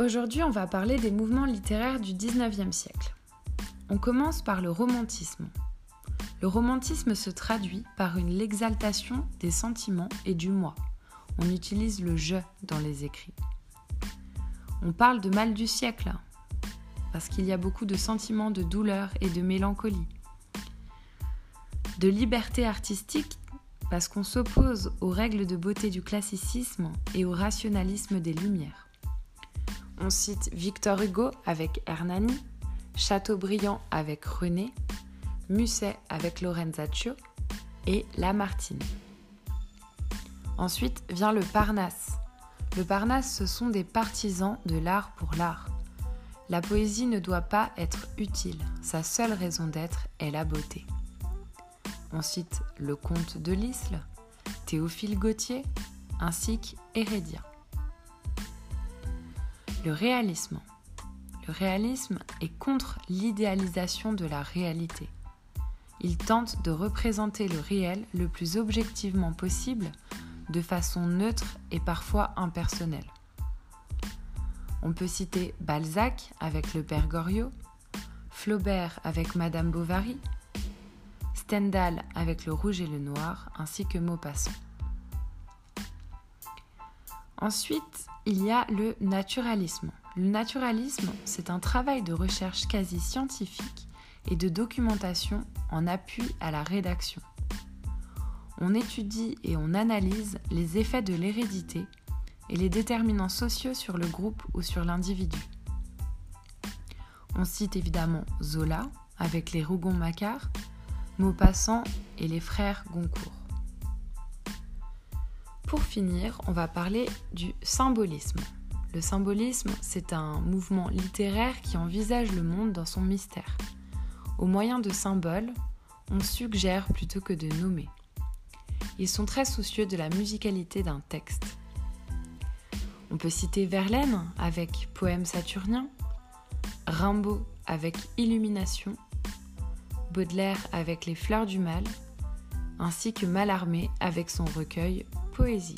Aujourd'hui, on va parler des mouvements littéraires du 19e siècle. On commence par le romantisme. Le romantisme se traduit par une l'exaltation des sentiments et du moi. On utilise le je dans les écrits. On parle de mal du siècle, parce qu'il y a beaucoup de sentiments de douleur et de mélancolie. De liberté artistique, parce qu'on s'oppose aux règles de beauté du classicisme et au rationalisme des Lumières. On cite Victor Hugo avec Hernani, Chateaubriand avec René, Musset avec Lorenzaccio et Lamartine. Ensuite vient le Parnasse. Le Parnasse, ce sont des partisans de l'art pour l'art. La poésie ne doit pas être utile, sa seule raison d'être est la beauté. On cite le comte de l'Isle, Théophile Gautier, ainsi qu'Hérédia. Le réalisme. Le réalisme est contre l'idéalisation de la réalité. Il tente de représenter le réel le plus objectivement possible, de façon neutre et parfois impersonnelle. On peut citer Balzac avec le père Goriot, Flaubert avec Madame Bovary, Stendhal avec le rouge et le noir, ainsi que Maupassant. Ensuite, il y a le naturalisme. Le naturalisme, c'est un travail de recherche quasi scientifique et de documentation en appui à la rédaction. On étudie et on analyse les effets de l'hérédité et les déterminants sociaux sur le groupe ou sur l'individu. On cite évidemment Zola avec les Rougon-Macquart, Maupassant et les frères Goncourt. Pour finir, on va parler du symbolisme. Le symbolisme, c'est un mouvement littéraire qui envisage le monde dans son mystère. Au moyen de symboles, on suggère plutôt que de nommer. Ils sont très soucieux de la musicalité d'un texte. On peut citer Verlaine avec Poème saturnien, Rimbaud avec Illumination, Baudelaire avec Les fleurs du mal, ainsi que Mallarmé avec son recueil poésie.